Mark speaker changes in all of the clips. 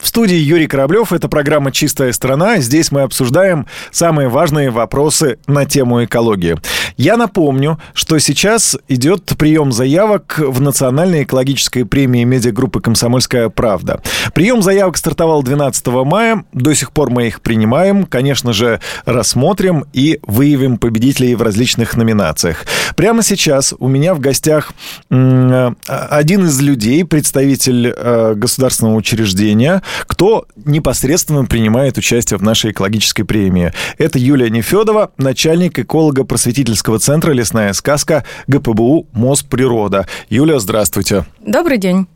Speaker 1: В студии Юрий Кораблев. Это программа «Чистая страна». Здесь мы обсуждаем самые важные вопросы на тему экологии. Я напомню, что сейчас идет прием заявок в Национальной экологической премии медиагруппы «Комсомольская правда». Прием заявок стартовал 12 мая. До сих пор мы их принимаем. Конечно же, рассмотрим и выявим победителей в различных номинациях. Прямо сейчас у меня в гостях один из людей, представитель э, государственного учреждения, кто непосредственно принимает участие в нашей экологической премии. Это Юлия Нефедова, начальник эколого-просветительского центра «Лесная сказка» ГПБУ «Мосприрода». Юлия, здравствуйте.
Speaker 2: Добрый день.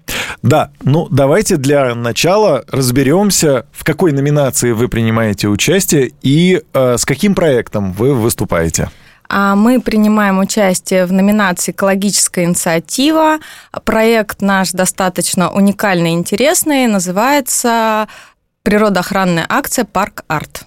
Speaker 1: Да, ну давайте для начала разберемся, в какой номинации вы принимаете участие и э, с каким проектом вы выступаете.
Speaker 2: А мы принимаем участие в номинации «Экологическая инициатива». Проект наш достаточно уникальный и интересный. Называется «Природоохранная акция «Парк Арт».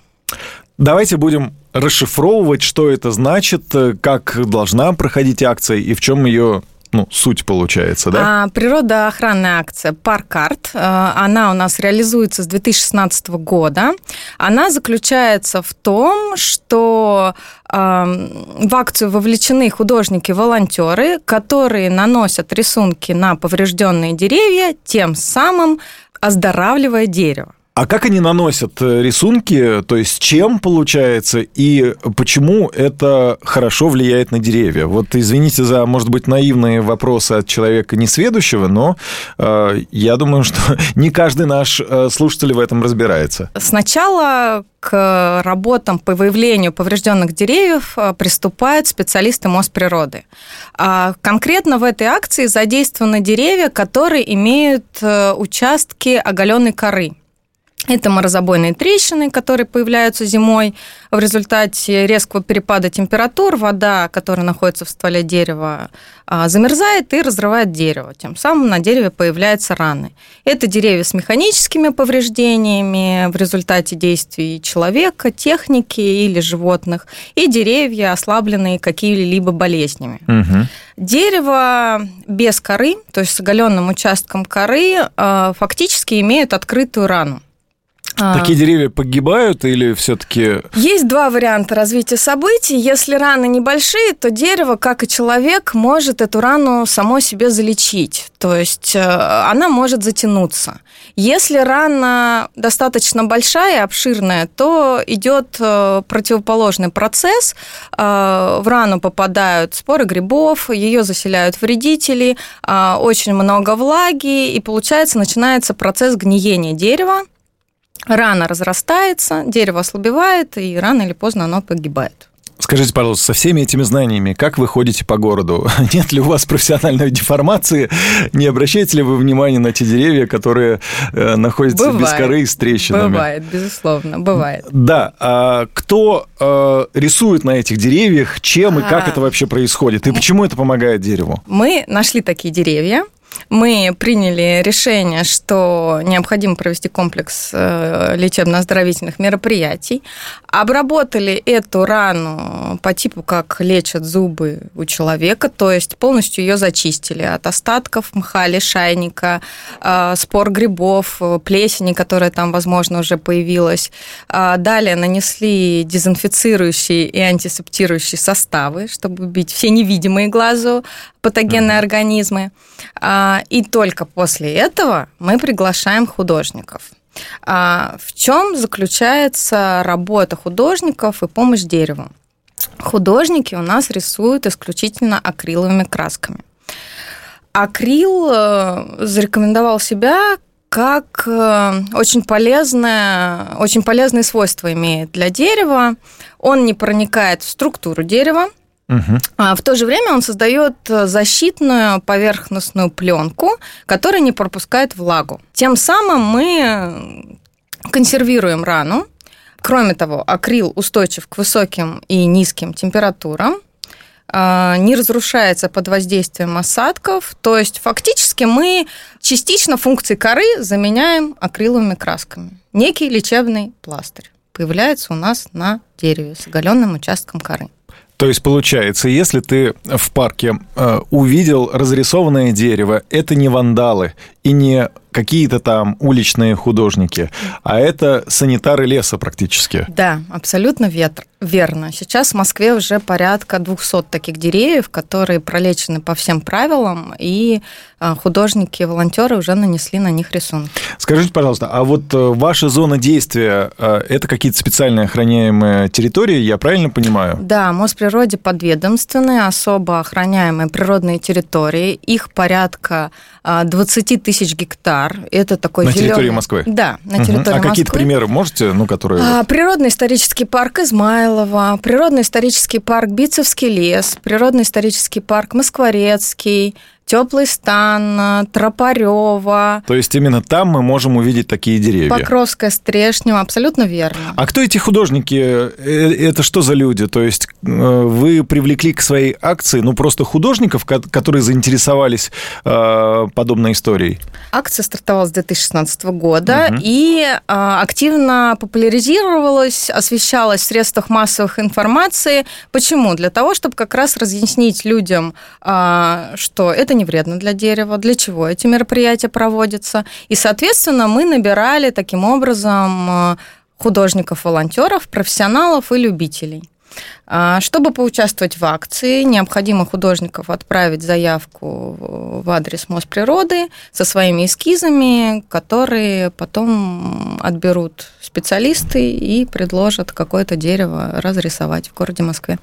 Speaker 1: Давайте будем расшифровывать, что это значит, как должна проходить акция и в чем ее ну, суть получается, да?
Speaker 2: А, природоохранная акция «Паркарт». А, она у нас реализуется с 2016 года. Она заключается в том, что а, в акцию вовлечены художники-волонтеры, которые наносят рисунки на поврежденные деревья, тем самым оздоравливая дерево.
Speaker 1: А как они наносят э, рисунки, то есть чем получается, и почему это хорошо влияет на деревья? Вот извините за, может быть, наивные вопросы от человека несведущего, но э, я думаю, что не каждый наш э, слушатель в этом разбирается.
Speaker 2: Сначала к работам по выявлению поврежденных деревьев э, приступают специалисты Мосприроды. А конкретно в этой акции задействованы деревья, которые имеют участки оголенной коры. Это морозобойные трещины, которые появляются зимой в результате резкого перепада температур. Вода, которая находится в стволе дерева, а, замерзает и разрывает дерево. Тем самым на дереве появляются раны. Это деревья с механическими повреждениями в результате действий человека, техники или животных, и деревья, ослабленные какими-либо болезнями. Угу. Дерево без коры, то есть с оголенным участком коры, а, фактически имеют открытую рану.
Speaker 1: А. Такие деревья погибают или все-таки...
Speaker 2: Есть два варианта развития событий. Если раны небольшие, то дерево, как и человек, может эту рану само себе залечить. То есть э, она может затянуться. Если рана достаточно большая обширная, то идет э, противоположный процесс. Э, в рану попадают споры грибов, ее заселяют вредители, очень много влаги, и получается начинается процесс гниения дерева рана разрастается, дерево ослабевает, и рано или поздно оно погибает.
Speaker 1: Скажите, пожалуйста, со всеми этими знаниями, как вы ходите по городу? Нет ли у вас профессиональной деформации? Не обращаете ли вы внимания на те деревья, которые э, находятся бывает. без коры и с трещинами?
Speaker 2: Бывает, безусловно, бывает.
Speaker 1: Да. А кто э, рисует на этих деревьях, чем и как а. это вообще происходит? И почему это помогает дереву?
Speaker 2: Мы нашли такие деревья, мы приняли решение, что необходимо провести комплекс э, лечебно-оздоровительных мероприятий, обработали эту рану по типу, как лечат зубы у человека, то есть полностью ее зачистили от остатков мха, лишайника, э, спор грибов, плесени, которая там, возможно, уже появилась. Далее нанесли дезинфицирующие и антисептирующие составы, чтобы убить все невидимые глазу патогенные организмы. А, и только после этого мы приглашаем художников. А, в чем заключается работа художников и помощь дереву? Художники у нас рисуют исключительно акриловыми красками. Акрил э, зарекомендовал себя как э, очень полезное, очень полезные свойства имеет для дерева. Он не проникает в структуру дерева, Угу. А в то же время он создает э, защитную поверхностную пленку, которая не пропускает влагу. Тем самым мы консервируем рану. Кроме того, акрил устойчив к высоким и низким температурам а, не разрушается под воздействием осадков. То есть фактически мы частично функции коры заменяем акриловыми красками. Некий лечебный пластырь появляется у нас на дереве с оголенным участком коры.
Speaker 1: То есть получается, если ты в парке э, увидел разрисованное дерево, это не вандалы и не какие-то там уличные художники, а это санитары леса практически.
Speaker 2: Да, абсолютно ветр, верно. Сейчас в Москве уже порядка 200 таких деревьев, которые пролечены по всем правилам, и а, художники, волонтеры уже нанесли на них рисунки.
Speaker 1: Скажите, пожалуйста, а вот э, ваша зона действия э, это какие-то специальные охраняемые территории, я правильно понимаю?
Speaker 2: Да, Мосприроде подведомственные, особо охраняемые природные территории. Их порядка 20 а, тысяч гектар. Это такой
Speaker 1: На
Speaker 2: зелёный...
Speaker 1: территории Москвы?
Speaker 2: Да, на территории угу.
Speaker 1: А
Speaker 2: Москвы.
Speaker 1: какие-то примеры можете, ну, которые...
Speaker 2: А, природный исторический парк Измайлова, природный исторический парк Бицевский лес, природный исторический парк Москворецкий, Теплый стан, Тропарева.
Speaker 1: То есть именно там мы можем увидеть такие деревья.
Speaker 2: Покровская, Стрешнева, абсолютно верно.
Speaker 1: А кто эти художники? Э, это что за люди? То есть э, вы привлекли к своей акции, ну, просто художников, которые заинтересовались э, подобной историей?
Speaker 2: Акция стартовала с 2016 года угу. и активно популяризировалась, освещалась в средствах массовых информации. Почему? Для того, чтобы как раз разъяснить людям, что это не вредно для дерева, для чего эти мероприятия проводятся. И, соответственно, мы набирали таким образом э, художников-волонтеров, профессионалов и любителей. А, чтобы поучаствовать в акции, необходимо художников отправить заявку в адрес Мосприроды со своими эскизами, которые потом отберут специалисты и предложат какое-то дерево разрисовать в городе Москве.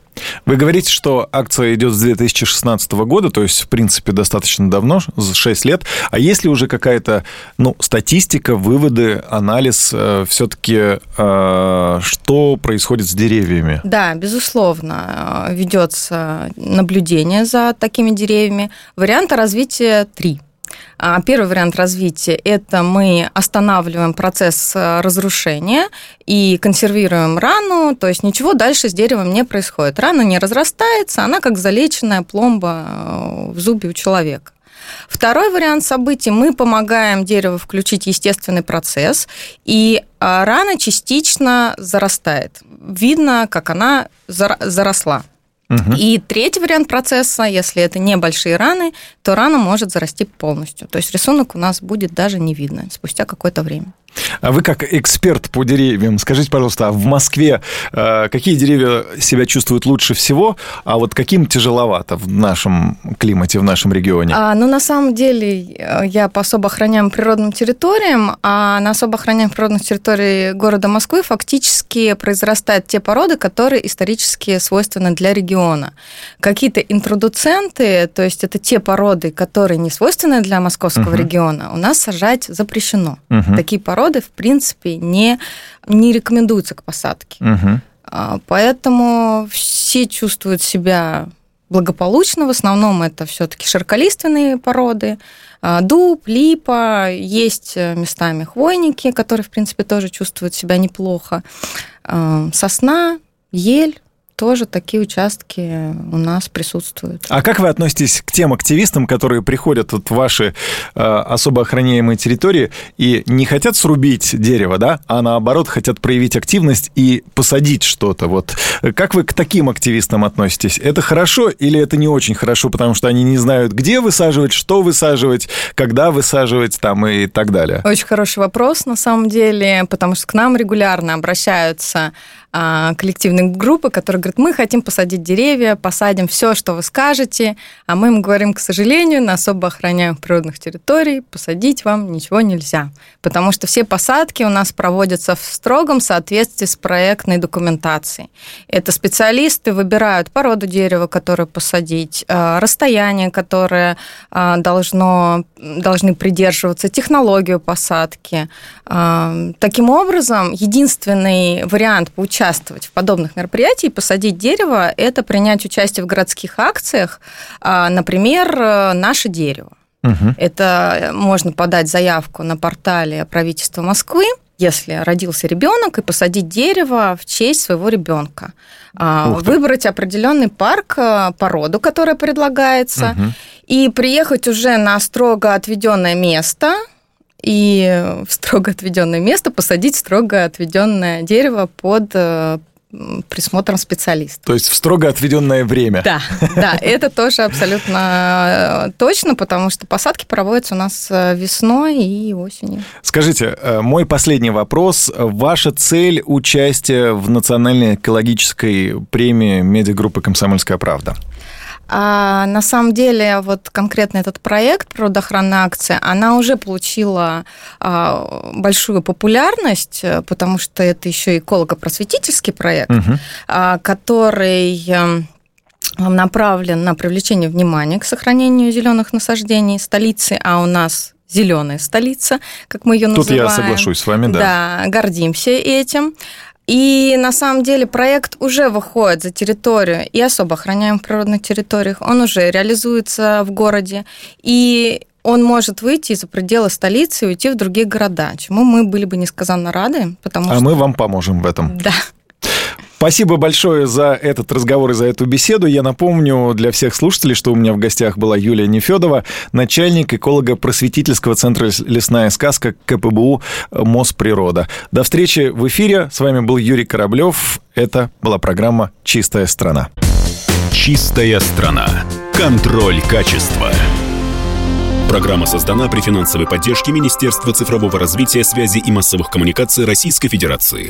Speaker 1: Вы говорите, что акция идет с 2016 года, то есть, в принципе, достаточно давно, 6 лет. А есть ли уже какая-то ну, статистика, выводы, анализ э, все-таки, э, что происходит с деревьями?
Speaker 2: Да, безусловно, э, ведется наблюдение за такими деревьями. Варианта развития три. А, первый вариант развития – это мы останавливаем процесс э, разрушения и консервируем рану, то есть ничего дальше с деревом не происходит. Рана не разрастается, она как залеченная пломба э, в зубе у человека. Второй вариант событий – мы помогаем дереву включить естественный процесс, и а, рана частично зарастает. Видно, как она заросла. Угу. И третий вариант процесса, если это небольшие раны, то рана может зарасти полностью. То есть рисунок у нас будет даже не видно спустя какое-то время.
Speaker 1: А вы как эксперт по деревьям, скажите, пожалуйста, а в Москве э, какие деревья себя чувствуют лучше всего, а вот каким тяжеловато в нашем климате, в нашем регионе?
Speaker 2: А, ну, на самом деле, э, я по особо охраняемым природным территориям, а на особо охраняемых природных территориях города Москвы фактически произрастают те породы, которые исторически свойственны для региона. Какие-то интродуценты, то есть это те породы, которые не свойственны для московского угу. региона, у нас сажать запрещено. Угу. Такие породы породы, в принципе, не, не рекомендуются к посадке. Угу. Поэтому все чувствуют себя благополучно. В основном это все-таки широколиственные породы. А, дуб, липа, есть местами хвойники, которые, в принципе, тоже чувствуют себя неплохо. А, сосна, ель тоже такие участки у нас присутствуют.
Speaker 1: А как вы относитесь к тем активистам, которые приходят вот в ваши э, особо охраняемые территории и не хотят срубить дерево, да, а наоборот хотят проявить активность и посадить что-то? Вот как вы к таким активистам относитесь? Это хорошо или это не очень хорошо, потому что они не знают, где высаживать, что высаживать, когда высаживать там и так далее?
Speaker 2: Очень хороший вопрос на самом деле, потому что к нам регулярно обращаются а, коллективные группы, которые говорят, мы хотим посадить деревья, посадим все, что вы скажете, а мы им говорим, к сожалению, на особо охраняемых природных территориях посадить вам ничего нельзя, потому что все посадки у нас проводятся в строгом соответствии с проектной документацией. Это специалисты выбирают породу дерева, которое посадить, а, расстояние, которое а, должно, должны придерживаться, технологию посадки. Таким образом, единственный вариант поучаствовать участвовать в подобных мероприятиях, посадить дерево, это принять участие в городских акциях, а, например, э, «Наше дерево». Угу. Это можно подать заявку на портале правительства Москвы, если родился ребенок, и посадить дерево в честь своего ребенка. А, выбрать определенный парк, э, породу, которая предлагается, угу. и приехать уже на строго отведенное место и в строго отведенное место посадить строго отведенное дерево под э, присмотром специалиста.
Speaker 1: То есть в строго отведенное время.
Speaker 2: Да, да, это тоже абсолютно э, точно, потому что посадки проводятся у нас э, весной и осенью.
Speaker 1: Скажите, мой последний вопрос. Ваша цель участия в национальной экологической премии медиагруппы «Комсомольская правда»?
Speaker 2: А на самом деле, вот конкретно этот проект «Природоохранная акция», она уже получила а, большую популярность, э, потому что это еще эколого-просветительский проект, угу. а, который эм, направлен на привлечение внимания к сохранению зеленых насаждений столицы, а у нас зеленая столица, как мы ее называем.
Speaker 1: Тут я соглашусь с вами, да.
Speaker 2: Да, гордимся этим. И на самом деле проект уже выходит за территорию и особо охраняем природных территориях. Он уже реализуется в городе. И он может выйти за пределы столицы и уйти в другие города, чему мы были бы несказанно рады. Потому
Speaker 1: а
Speaker 2: что...
Speaker 1: мы вам поможем в этом.
Speaker 2: Да.
Speaker 1: Спасибо большое за этот разговор и за эту беседу. Я напомню для всех слушателей, что у меня в гостях была Юлия Нефедова, начальник эколого-просветительского центра «Лесная сказка» КПБУ «Мосприрода». До встречи в эфире. С вами был Юрий Кораблев. Это была программа «Чистая страна».
Speaker 3: «Чистая страна». Контроль качества. Программа создана при финансовой поддержке Министерства цифрового развития, связи и массовых коммуникаций Российской Федерации.